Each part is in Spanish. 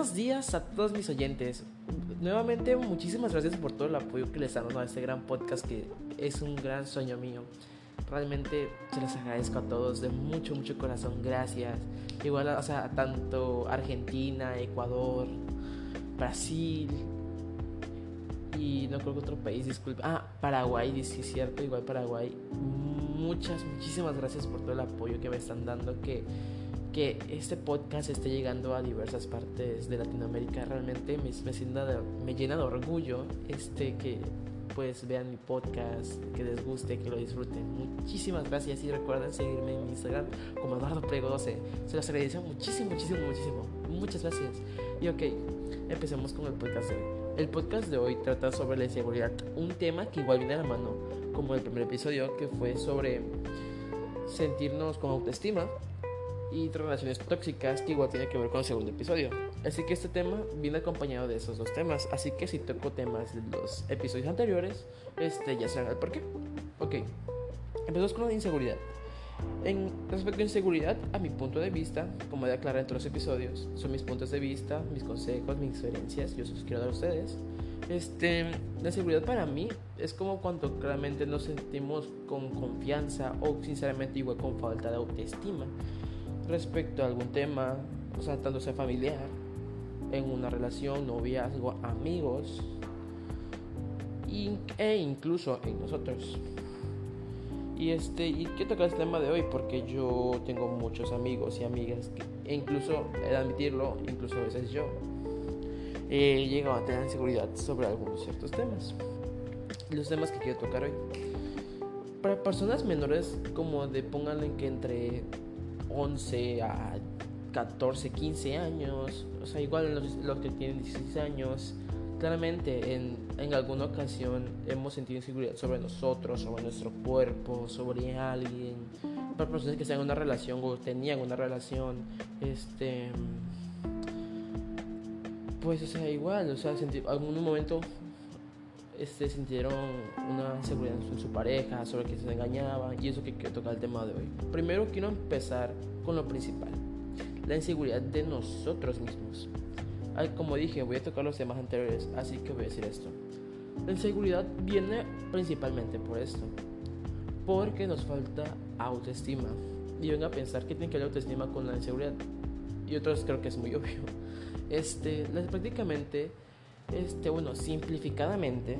buenos días a todos mis oyentes. Nuevamente, muchísimas gracias por todo el apoyo que les dado a este gran podcast que es un gran sueño mío. Realmente se les agradezco a todos de mucho, mucho corazón. Gracias. Igual, o sea, tanto Argentina, Ecuador, Brasil y no creo que otro país, disculpe. Ah, Paraguay, sí, es cierto, igual Paraguay. Muchas, muchísimas gracias por todo el apoyo que me están dando. Que que este podcast esté llegando a diversas partes de Latinoamérica realmente me, me, llena de orgullo este que pues vean mi podcast, que les guste, que lo disfruten. Muchísimas gracias y recuerden seguirme en Instagram como Eduardo Prego 12. Se los agradezco muchísimo, muchísimo, muchísimo. Muchas gracias. Y ok, empecemos con el podcast de hoy. El podcast de hoy trata sobre la inseguridad, un tema que igual viene a la mano como el primer episodio que fue sobre sentirnos con autoestima y relaciones tóxicas que igual tiene que ver con el segundo episodio. Así que este tema viene acompañado de esos dos temas. Así que si toco temas de los episodios anteriores, este ya sabrán el por qué. Ok, empezamos con la inseguridad. En respecto a inseguridad, a mi punto de vista, como he aclarado en los episodios, son mis puntos de vista, mis consejos, mis experiencias, yo se los quiero dar a ustedes. Este, la inseguridad para mí es como cuando claramente nos sentimos con confianza o sinceramente igual con falta de autoestima respecto a algún tema, o sea, tanto sea familiar, en una relación, noviazgo, amigos e incluso en nosotros. Y este, y quiero tocar el tema de hoy porque yo tengo muchos amigos y amigas que, e incluso, de admitirlo, incluso a veces yo he llegado a tener inseguridad sobre algunos ciertos temas. Los temas que quiero tocar hoy. Para personas menores, como de pónganle que entre 11 a 14, 15 años, o sea, igual los, los que tienen 16 años, claramente en, en, alguna ocasión hemos sentido inseguridad sobre nosotros, sobre nuestro cuerpo, sobre alguien, para personas que en una relación o tenían una relación, este, pues, o sea, igual, o sea, en algún momento este, sintieron una inseguridad en su pareja, sobre que se engañaban y eso que quiero tocar el tema de hoy. Primero quiero empezar con lo principal, la inseguridad de nosotros mismos. como dije, voy a tocar los temas anteriores, así que voy a decir esto. La inseguridad viene principalmente por esto, porque nos falta autoestima. Y venga a pensar que tiene que ver autoestima con la inseguridad. Y otros creo que es muy obvio. Este, prácticamente este, bueno, simplificadamente,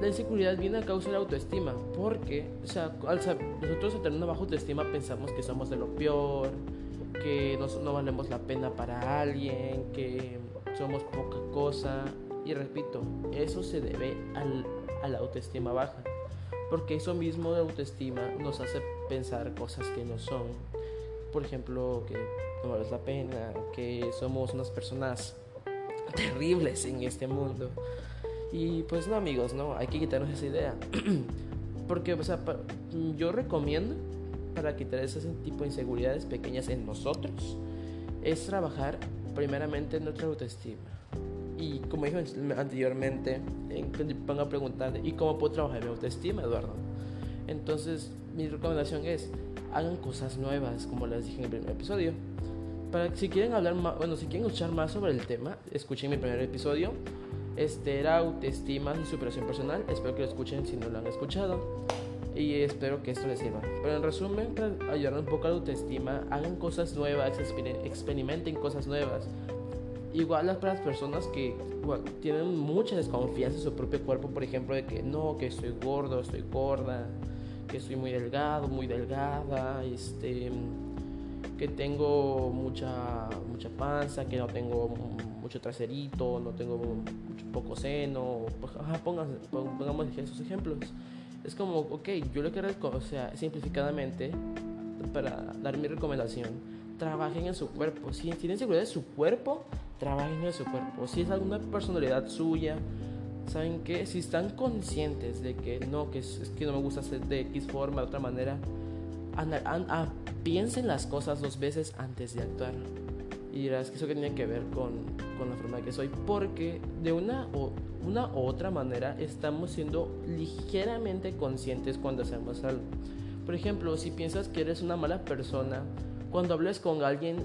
la inseguridad viene a causa de la autoestima, porque, o sea, al nosotros al tener una baja autoestima pensamos que somos de lo peor, que no, no valemos la pena para alguien, que somos poca cosa, y repito, eso se debe al, a la autoestima baja, porque eso mismo de autoestima nos hace pensar cosas que no son, por ejemplo, que no vales la pena, que somos unas personas terribles en este mundo. Y pues no amigos, no, hay que quitarnos esa idea. Porque, o sea, yo recomiendo para quitar ese tipo de inseguridades pequeñas en nosotros, es trabajar primeramente en nuestra autoestima. Y como dije anteriormente, van a preguntar, ¿y cómo puedo trabajar mi autoestima, Eduardo? Entonces, mi recomendación es, hagan cosas nuevas, como les dije en el primer episodio si quieren hablar más, bueno, si quieren escuchar más sobre el tema, escuchen mi primer episodio. Este era autoestima y superación personal. Espero que lo escuchen si no lo han escuchado. Y espero que esto les sirva. Pero en resumen, para ayudar un poco a la autoestima, hagan cosas nuevas, experimenten cosas nuevas. Igual para las personas que tienen mucha desconfianza en su propio cuerpo, por ejemplo, de que no, que estoy gordo, estoy gorda, que estoy muy delgado, muy delgada, este tengo mucha, mucha panza, que no tengo mucho traserito, no tengo poco seno, pues, pongamos esos ejemplos. Es como, ok, yo lo que o sea, simplificadamente, para dar mi recomendación, trabajen en su cuerpo. Si tienen seguridad de su cuerpo, trabajen en su cuerpo. Si es alguna personalidad suya, ¿saben que Si están conscientes de que no, que es, que no me gusta hacer de X forma, de otra manera, a, piensen las cosas dos veces antes de actuar. Y dirás que eso que tiene que ver con, con la forma que soy. Porque de una u, una u otra manera estamos siendo ligeramente conscientes cuando hacemos algo. Por ejemplo, si piensas que eres una mala persona cuando hables con alguien,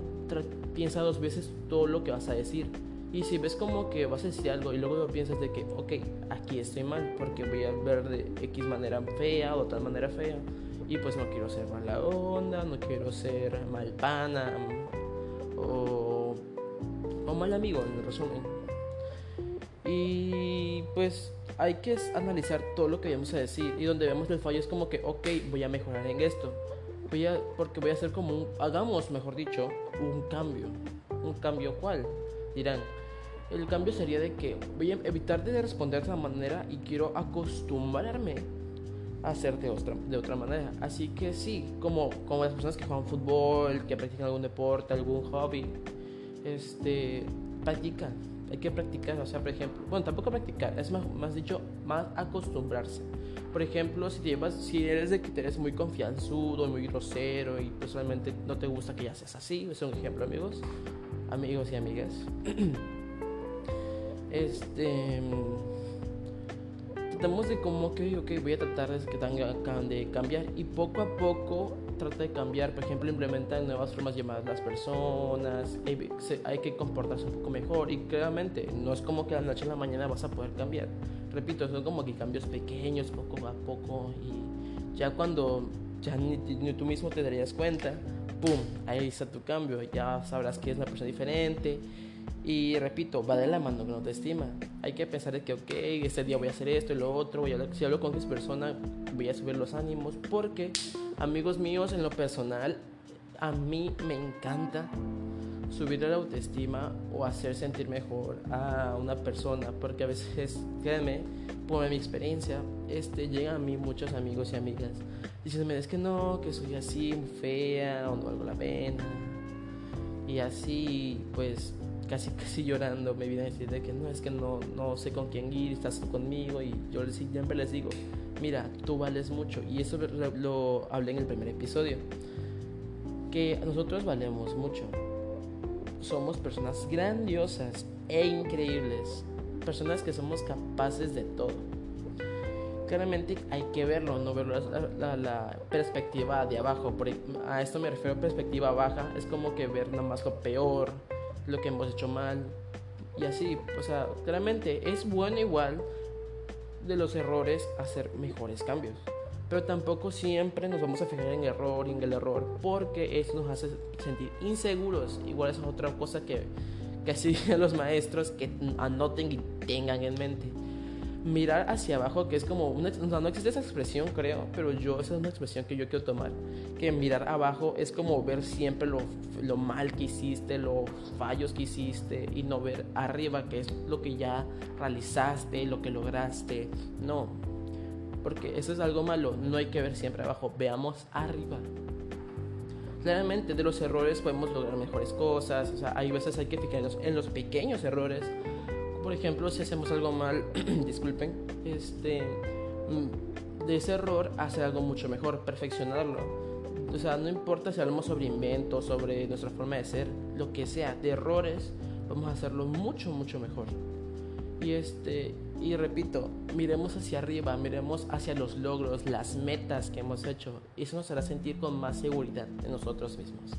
piensa dos veces todo lo que vas a decir. Y si ves como que vas a decir algo y luego piensas de que, ok, aquí estoy mal porque voy a ver de X manera fea o tal manera fea. Y pues no quiero ser mala onda, no quiero ser mal pana o, mal amigo, en resumen. Y pues hay que analizar todo lo que vamos a decir. Y donde vemos el fallo es como que, ok, voy a mejorar en esto. Voy a, porque voy a hacer como hagamos, mejor dicho, un cambio. ¿Un cambio cuál? Dirán, el cambio sería de que voy a evitar de responder de esa manera y quiero acostumbrarme hacer de otra, de otra manera. Así que sí, como, como las personas que juegan fútbol, que practican algún deporte, algún hobby, este, practican hay que practicar, o sea, por ejemplo, bueno, tampoco practicar, es más, más dicho, más acostumbrarse. Por ejemplo, si, te llevas, si eres de que eres muy confianzudo, muy grosero y personalmente no te gusta que ya seas así, es un ejemplo, amigos, amigos y amigas. este tratamos de como que, ok, voy a tratar de de cambiar. Y poco a poco trata de cambiar, por ejemplo, implementar nuevas formas de llamar a las personas, hay que comportarse un poco mejor. Y claramente no es como que de la noche a la mañana vas a poder cambiar. Repito, son como que cambios pequeños, poco a poco. Y ya cuando ya ni, ni tú mismo te darías cuenta, ¡pum! Ahí está tu cambio, ya sabrás que es una persona diferente y repito, va de la mano con autoestima. Hay que pensar que, ok, este día voy a hacer esto y lo otro. Voy a, si hablo con esa persona, voy a subir los ánimos. Porque, amigos míos, en lo personal, a mí me encanta subir la autoestima o hacer sentir mejor a una persona. Porque a veces, créanme, por mi experiencia, este, llegan a mí muchos amigos y amigas diciéndome, es que no, que soy así, fea o no valgo la pena. Y así, pues casi casi llorando me viene a decir de que no, es que no, no sé con quién ir, estás conmigo y yo siempre les digo, mira, tú vales mucho y eso lo, hablé en el primer episodio, que nosotros valemos mucho, somos personas grandiosas e increíbles, personas que somos capaces de todo. Claramente hay que verlo, no verlo la, la, perspectiva de abajo. A esto me refiero perspectiva baja, es como que ver nada más lo peor, lo que hemos hecho mal y así, o sea, claramente es bueno igual de los errores hacer mejores cambios. Pero tampoco siempre nos vamos a fijar en error y en el error, porque eso nos hace sentir inseguros. Igual es otra cosa que, que así los maestros que anoten y tengan en mente mirar hacia abajo, que es como una, no existe esa expresión creo, pero yo esa es una expresión que yo quiero tomar, que mirar abajo es como ver siempre lo, lo mal que hiciste, los fallos que hiciste y no ver arriba, que es lo que ya realizaste, lo que lograste, no, porque eso es algo malo, no hay que ver siempre abajo, veamos arriba. Claramente de los errores podemos lograr mejores cosas, o sea, hay veces hay que fijarnos en los pequeños errores por ejemplo, si hacemos algo mal, disculpen, este, mm, de ese error hacer algo mucho mejor, perfeccionarlo. O sea, no importa si hablamos sobre inventos, sobre nuestra forma de ser, lo que sea, de errores, vamos a hacerlo mucho, mucho mejor. Y este, y repito, miremos hacia arriba, miremos hacia los logros, las metas que hemos hecho. Eso nos hará sentir con más seguridad en nosotros mismos.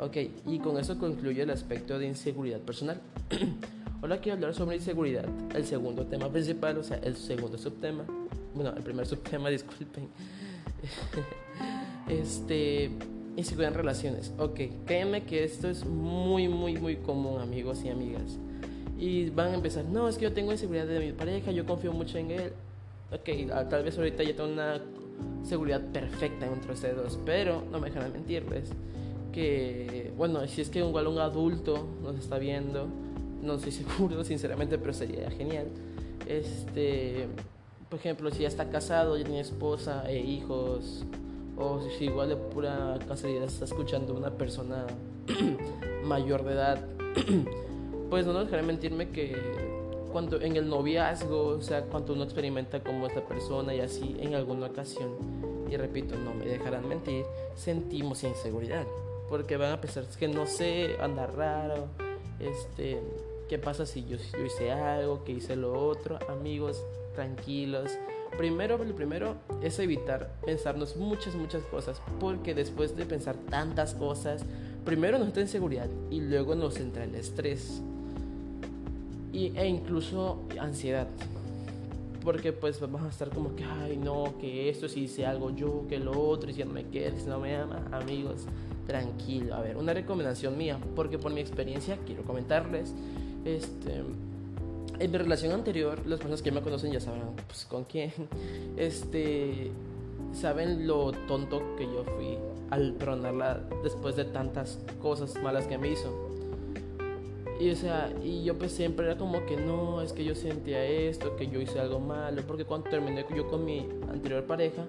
Ok, y con eso concluye el aspecto de inseguridad personal. Ahora quiero hablar sobre inseguridad, el segundo tema principal, o sea, el segundo subtema. Bueno, el primer subtema, disculpen. este, inseguridad en relaciones. Ok, créanme que esto es muy, muy, muy común, amigos y amigas. Y van a empezar, no, es que yo tengo inseguridad de mi pareja, yo confío mucho en él. Ok, tal vez ahorita ya tengo una seguridad perfecta entre ustedes dos, pero no me dejan mentirles que, bueno, si es que igual un adulto nos está viendo, no estoy seguro, sinceramente, pero sería genial. Este, por ejemplo, si ya está casado, ya tiene esposa e hijos, o si igual de pura casualidad está escuchando una persona mayor de edad, pues no dejaré mentirme que cuando en el noviazgo, o sea, cuando uno experimenta como esta persona y así en alguna ocasión, y repito, no me dejarán mentir, sentimos inseguridad, porque van a pensar que no sé, andar raro, este, ¿qué pasa si yo, hice algo, que hice lo otro? Amigos, tranquilos, Primero, lo primero es evitar pensarnos muchas, muchas cosas, porque después de pensar tantas cosas, primero nos entra inseguridad y luego nos entra el estrés y, e incluso ansiedad. Porque pues vamos a estar como que, ay no, que esto si hice algo yo, que lo otro, y si no me queda, si no me ama, amigos, tranquilo. A ver, una recomendación mía, porque por mi experiencia quiero comentarles, este, en mi relación anterior, las personas que me conocen ya sabrán pues, con quién, este, saben lo tonto que yo fui al perdonarla después de tantas cosas malas que me hizo. Y o sea, y yo pues siempre era como que no, es que yo sentía esto, que yo hice algo malo, porque cuando terminé yo con mi anterior pareja,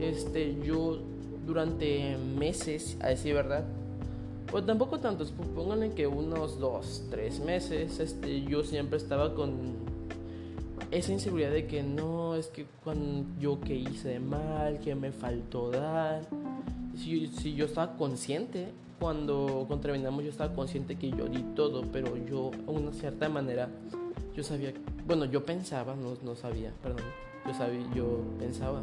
este, yo durante meses, a decir verdad, pues tampoco tantos, pónganle que unos dos, tres meses, este, yo siempre estaba con esa inseguridad de que no, es que cuando yo que hice mal, que me faltó dar, si, si yo estaba consciente cuando, cuando terminamos yo estaba consciente que yo di todo, pero yo, una cierta manera, yo sabía, bueno, yo pensaba, no, no sabía, perdón, yo sabía, yo pensaba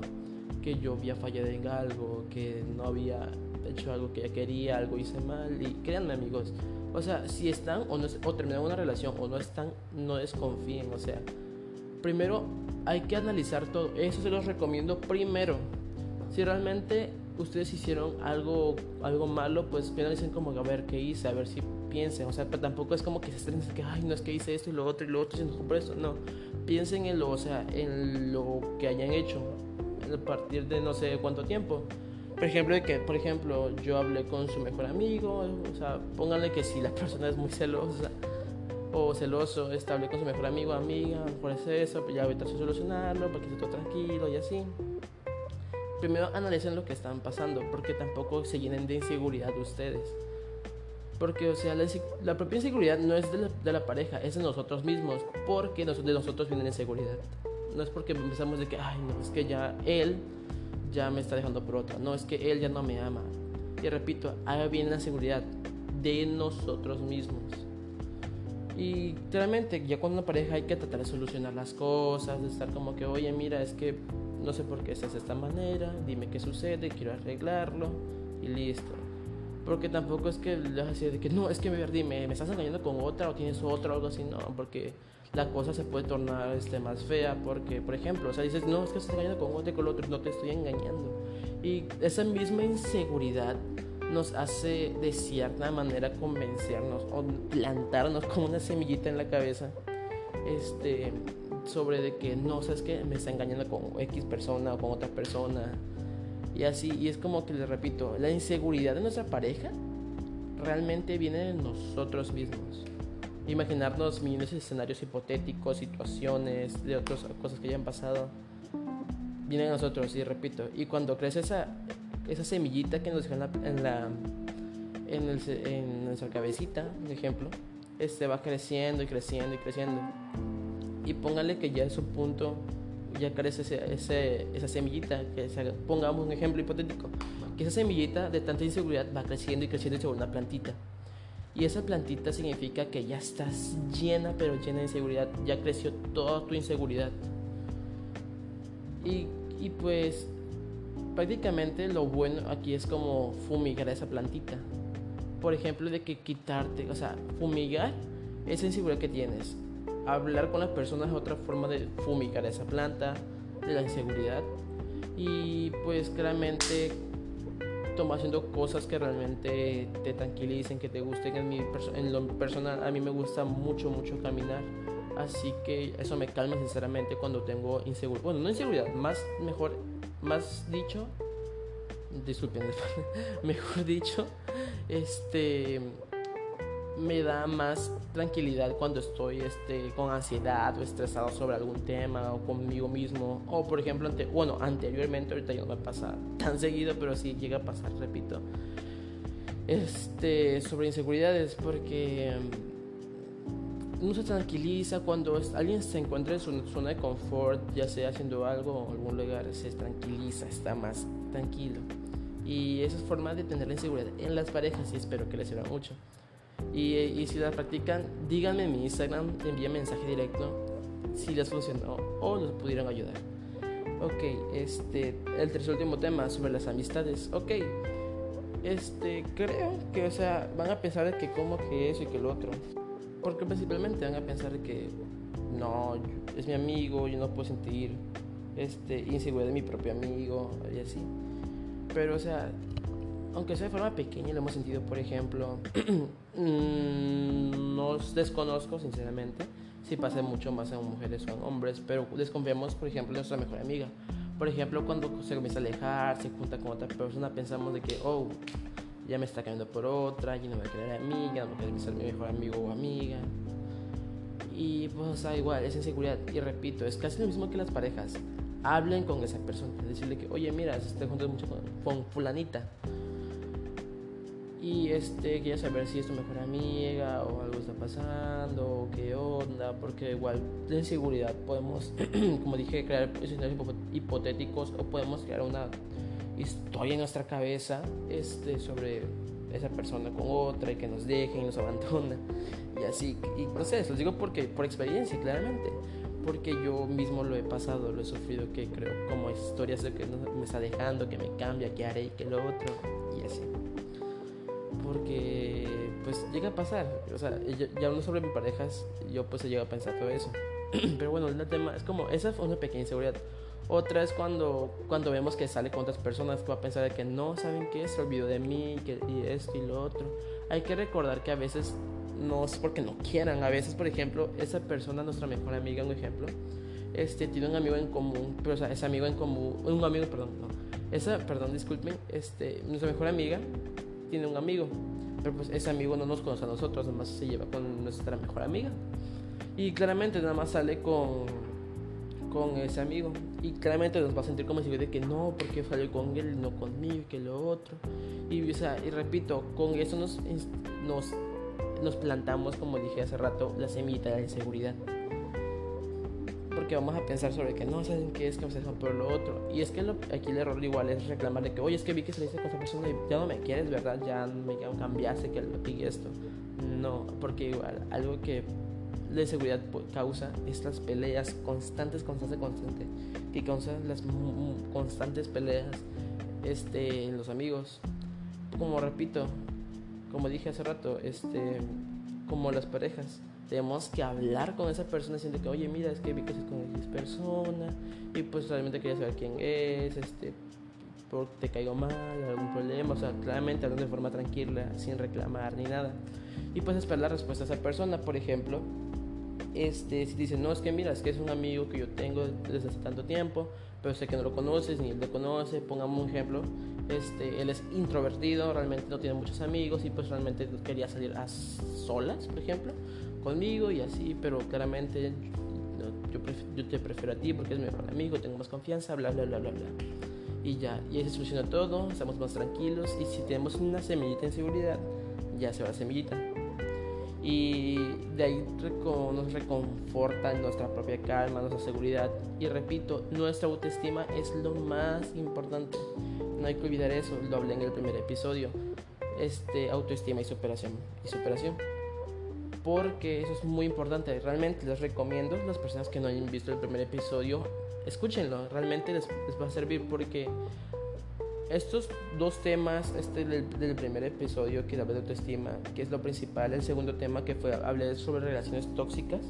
que yo había fallado en algo, que no había hecho algo que ella quería, algo hice mal, y créanme amigos, o sea, si están o, no, o terminan una relación o no están, no desconfíen, o sea, primero hay que analizar todo, eso se los recomiendo primero, si realmente ustedes hicieron algo, algo malo, pues dicen como a ver qué hice, a ver si piensen, o sea, pero tampoco es como que se estén que, ay, no es que hice esto y lo otro y lo otro, y por eso, no, piensen en lo, o sea, en lo que hayan hecho a partir de no sé cuánto tiempo. Por ejemplo, que, por ejemplo, yo hablé con su mejor amigo, o sea, pónganle que si la persona es muy celosa o celoso, hablé con su mejor amigo, amiga, por eso, pues ya ahorita a solucionarlo, para que esté todo tranquilo y así primero analicen lo que están pasando, porque tampoco se llenen de inseguridad ustedes. Porque, o sea, la, propia inseguridad no es de la, pareja, es de nosotros mismos, porque de nosotros viene la inseguridad. No es porque empezamos de que, ay, no, es que ya él ya me está dejando por otra, no, es que él ya no me ama. Y repito, ahí viene la inseguridad de nosotros mismos. Y realmente, ya cuando una pareja hay que tratar de solucionar las cosas, de estar como que, oye, mira, es que no sé por qué estás de esta manera, dime qué sucede, quiero arreglarlo y listo. Porque tampoco es que le vas a decir de que no, es que dime, me estás engañando con otra o tienes otra algo así, no, porque la cosa se puede tornar este, más fea. Porque, por ejemplo, o sea, dices, no, es que estás engañando con otra y con el otro, no te estoy engañando. Y esa misma inseguridad nos hace de cierta manera convencernos o plantarnos como una semillita en la cabeza este, sobre de que no, sabes que me está engañando con X persona o con otra persona. Y así, y es como que les repito, la inseguridad de nuestra pareja realmente viene de nosotros mismos. Imaginarnos millones de escenarios hipotéticos, situaciones, de otras cosas que hayan pasado, viene de nosotros, y repito, y cuando crece esa, esa semillita que nos deja en la, en, la, en, el, en nuestra cabecita, por ejemplo, este va creciendo y creciendo y creciendo y póngale que ya es un punto, ya crece ese, esa semillita, que pongamos un ejemplo hipotético, que esa semillita de tanta inseguridad va creciendo y creciendo y se una plantita. Y esa plantita significa que ya estás llena, pero llena de inseguridad, ya creció toda tu inseguridad. Y, y pues prácticamente lo bueno aquí es como fumigar esa plantita. Por ejemplo, de que quitarte, o sea, fumigar esa inseguridad que tienes hablar con las personas es otra forma de fumigar esa planta, de la inseguridad. Y pues claramente toma haciendo cosas que realmente te tranquilicen, que te gusten. En, mi en lo personal, a mí me gusta mucho, mucho caminar. Así que eso me calma sinceramente cuando tengo inseguridad. Bueno, no inseguridad, más mejor, más dicho, disculpen, mejor dicho, este me da más tranquilidad cuando estoy este, con ansiedad o estresado sobre algún tema o conmigo mismo. O por ejemplo, ante, bueno, anteriormente, ahorita ya no me pasa tan seguido, pero sí llega a pasar, repito. Este, sobre inseguridades, porque mm, uno se tranquiliza cuando alguien se encuentra en su zona de confort, ya sea haciendo algo o algún lugar, se tranquiliza, está más tranquilo. Y esa es forma de tener la inseguridad en las parejas y espero que les sirva mucho. Y, si la practican, díganme en mi Instagram, envíen mensaje directo si les funcionó o les pudieron ayudar. Ok, este, el tercer último tema sobre las amistades. Ok, este, creo que, o sea, van a pensar que como que eso y que lo otro. Porque principalmente van a pensar que no, es mi amigo, yo no puedo sentir este, inseguridad de mi propio amigo y así. Pero, o sea, aunque sea de forma pequeña, lo hemos sentido, por ejemplo, mm, nos desconozco, sinceramente, si pasa mucho más en mujeres o en hombres, pero desconfiamos, por ejemplo, en nuestra mejor amiga. Por ejemplo, cuando se comienza a alejar, se junta con otra persona, pensamos de que, oh, ya me está cambiando por otra, ya no me va a querer a mí, ya no va a ser mi mejor amigo o amiga. Y pues, o sea, igual, es inseguridad. Y repito, es casi lo mismo que las parejas. Hablen con esa persona, decirle que, oye, mira, se está juntando mucho con fulanita y este quería saber si es tu mejor amiga o algo está pasando o qué onda porque igual de inseguridad podemos como dije crear escenarios hipotéticos o podemos crear una historia en nuestra cabeza este sobre esa persona con otra y que nos dejen y nos abandona y así y no sé, los digo porque por experiencia claramente porque yo mismo lo he pasado, lo he sufrido que creo como historias de que me está dejando, que me cambia, que haré y que lo otro y así porque pues llega a pasar, o sea, ya no sobre mi parejas, yo pues se llega a pensar todo eso. Pero bueno, el tema es como, esa fue una pequeña inseguridad. Otra es cuando, cuando vemos que sale con otras personas va a pensar de que no saben qué, se olvidó de mí, que, y esto y lo otro. Hay que recordar que a veces no es porque no quieran, a veces, por ejemplo, esa persona, nuestra mejor amiga, un ejemplo, este, tiene un amigo en común, pero o sea, ese amigo en común, un amigo, perdón, no, esa, perdón, disculpen, este, nuestra mejor amiga tiene un amigo, pero pues ese amigo no nos conoce a nosotros, nada más se lleva con nuestra mejor amiga. Y claramente nada más sale con, con ese amigo. Y claramente nos va a sentir como si de que no, porque salió con él, no conmigo, que lo otro. Y, o sea, y repito, con eso nos, nos, nos plantamos, como dije hace rato, la semillita de la inseguridad porque vamos a pensar sobre que no saben qué es que se por lo otro. Y es que aquí el error igual es reclamar de que, oye, es que vi que saliste con esa persona y ya no me quieres, ¿verdad? Ya me cambiaste, que lo y esto. No, porque igual algo que de seguridad causa es las peleas constantes, constantes, constantes, que causan las constantes peleas este, en los amigos. Como repito, como dije hace rato, este, como las parejas tenemos que hablar con esa persona diciendo que, oye, mira, es que vi que es con X persona y pues realmente quería saber quién es, este, porque te caigo mal, algún problema, o sea, claramente hablando de forma tranquila, sin reclamar ni nada. Y pues esperar la respuesta de esa persona, por ejemplo, este, si dice, no, es que mira, es que es un amigo que yo tengo desde hace tanto tiempo, pero sé que no lo conoces, ni él te conoce, pongamos un ejemplo, este, él es introvertido, realmente no tiene muchos amigos y pues realmente quería salir a solas, por ejemplo conmigo y así, pero claramente yo, yo, te prefiero a ti porque es mi mejor amigo, tengo más confianza, bla, bla, bla, bla, bla. Y ya, y ahí se soluciona todo, estamos más tranquilos y si tenemos una semillita en seguridad, ya se va la semillita. Y de ahí nos reconforta nuestra propia calma, nuestra seguridad. Y repito, nuestra autoestima es lo más importante. No hay que olvidar eso, lo hablé en el primer episodio. Este, autoestima y superación. Y superación porque eso es muy importante. Realmente les recomiendo, las personas que no hayan visto el primer episodio, escúchenlo, realmente les, va a servir porque estos dos temas, este del, primer episodio que hablé de autoestima, que es lo principal, el segundo tema que fue hablé sobre relaciones tóxicas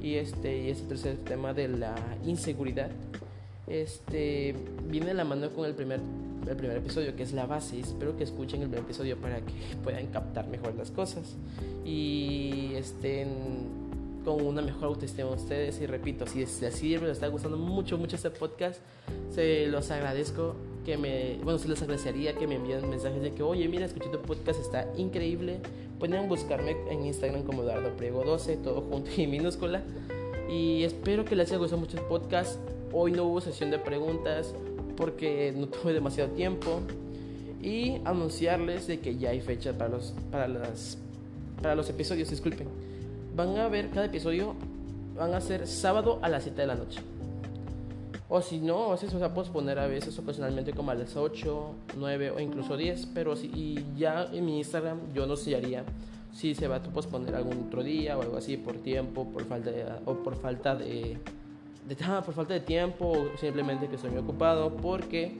y este y este tercer tema de la inseguridad, este viene de la mano con el primer el primer episodio, que es la base. Espero que escuchen el primer episodio para que puedan captar mejor las cosas y estén con una mejor autoestima ustedes. Y repito, si sirve, les está gustando mucho, mucho este podcast, se los agradezco que me, bueno, se les agradecería que me envíen mensajes de que, oye, mira, escuché tu podcast, está increíble. Pueden buscarme en Instagram como Eduardo Priego 12, todo junto y minúscula. Y espero que les haya gustado mucho el podcast. Hoy no hubo sesión de preguntas, porque no tuve demasiado tiempo y anunciarles de que ya hay fecha para los para las para los episodios, disculpen. Van a ver cada episodio van a ser sábado a las 7 de la noche. O si no, a veces se va a posponer a veces ocasionalmente como a las 8, 9 o incluso 10, pero si y ya en mi Instagram yo no sé haría si se va a posponer algún otro día o algo así por tiempo, por falta o por falta de de, ah, por falta de tiempo o simplemente que estoy muy ocupado porque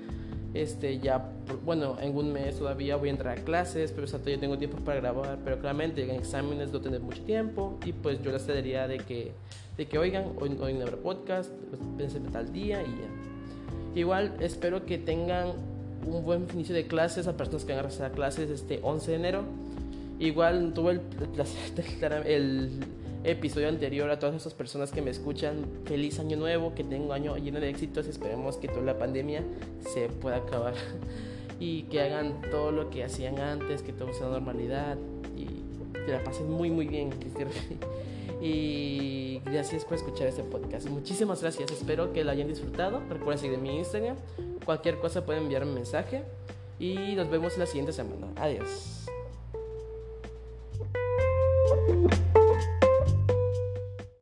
este ya bueno en un mes todavía voy a entrar a clases pero o yo tengo tiempo para grabar pero claramente en exámenes no tener mucho tiempo y pues yo les pediría de que de que oigan hoy, hoy no habrá podcast pues, pensé tal día y ya igual espero que tengan un buen inicio de clases a personas que van a regresar a clases este 11 de enero. Igual tuve el, el episodio anterior a todas esas personas que me escuchan. Feliz año nuevo, que tengo año lleno de éxitos. Esperemos que toda la pandemia se pueda acabar y que hagan todo lo que hacían antes, que todo sea normalidad y que la pasen muy muy bien. Y gracias por escuchar este podcast. Muchísimas gracias. Espero que lo hayan disfrutado. Recuerden seguir mi Instagram. Cualquier cosa pueden enviarme un mensaje. Y nos vemos la siguiente semana. Adiós.